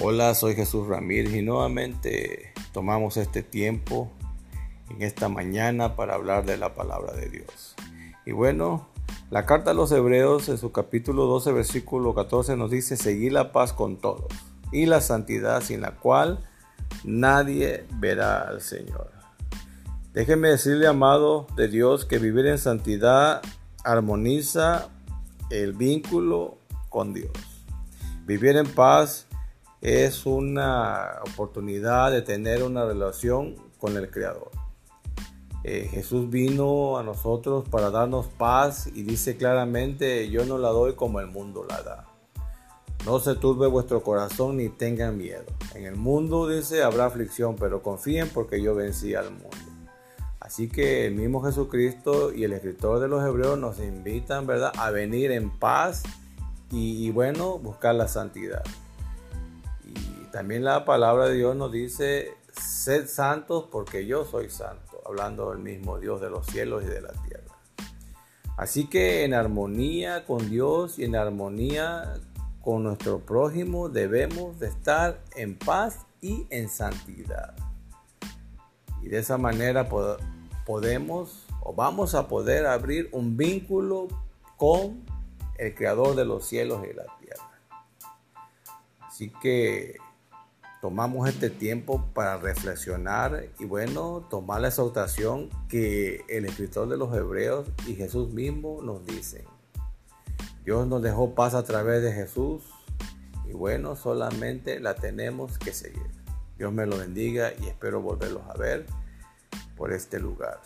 Hola, soy Jesús Ramírez y nuevamente tomamos este tiempo en esta mañana para hablar de la palabra de Dios. Y bueno, la carta a los Hebreos en su capítulo 12, versículo 14 nos dice, seguir la paz con todos y la santidad sin la cual nadie verá al Señor. Déjenme decirle, amado de Dios, que vivir en santidad armoniza el vínculo con Dios. Vivir en paz es una oportunidad de tener una relación con el Creador. Eh, Jesús vino a nosotros para darnos paz y dice claramente, yo no la doy como el mundo la da. No se turbe vuestro corazón ni tengan miedo. En el mundo dice habrá aflicción, pero confíen porque yo vencí al mundo. Así que el mismo Jesucristo y el escritor de los Hebreos nos invitan, ¿verdad?, a venir en paz y, y bueno, buscar la santidad. También la palabra de Dios nos dice, sed santos porque yo soy santo, hablando del mismo Dios de los cielos y de la tierra. Así que en armonía con Dios y en armonía con nuestro prójimo debemos de estar en paz y en santidad. Y de esa manera podemos o vamos a poder abrir un vínculo con el creador de los cielos y la tierra. Así que tomamos este tiempo para reflexionar y bueno, tomar la exhortación que el escritor de los Hebreos y Jesús mismo nos dicen. Dios nos dejó paz a través de Jesús y bueno, solamente la tenemos que seguir. Dios me lo bendiga y espero volverlos a ver por este lugar.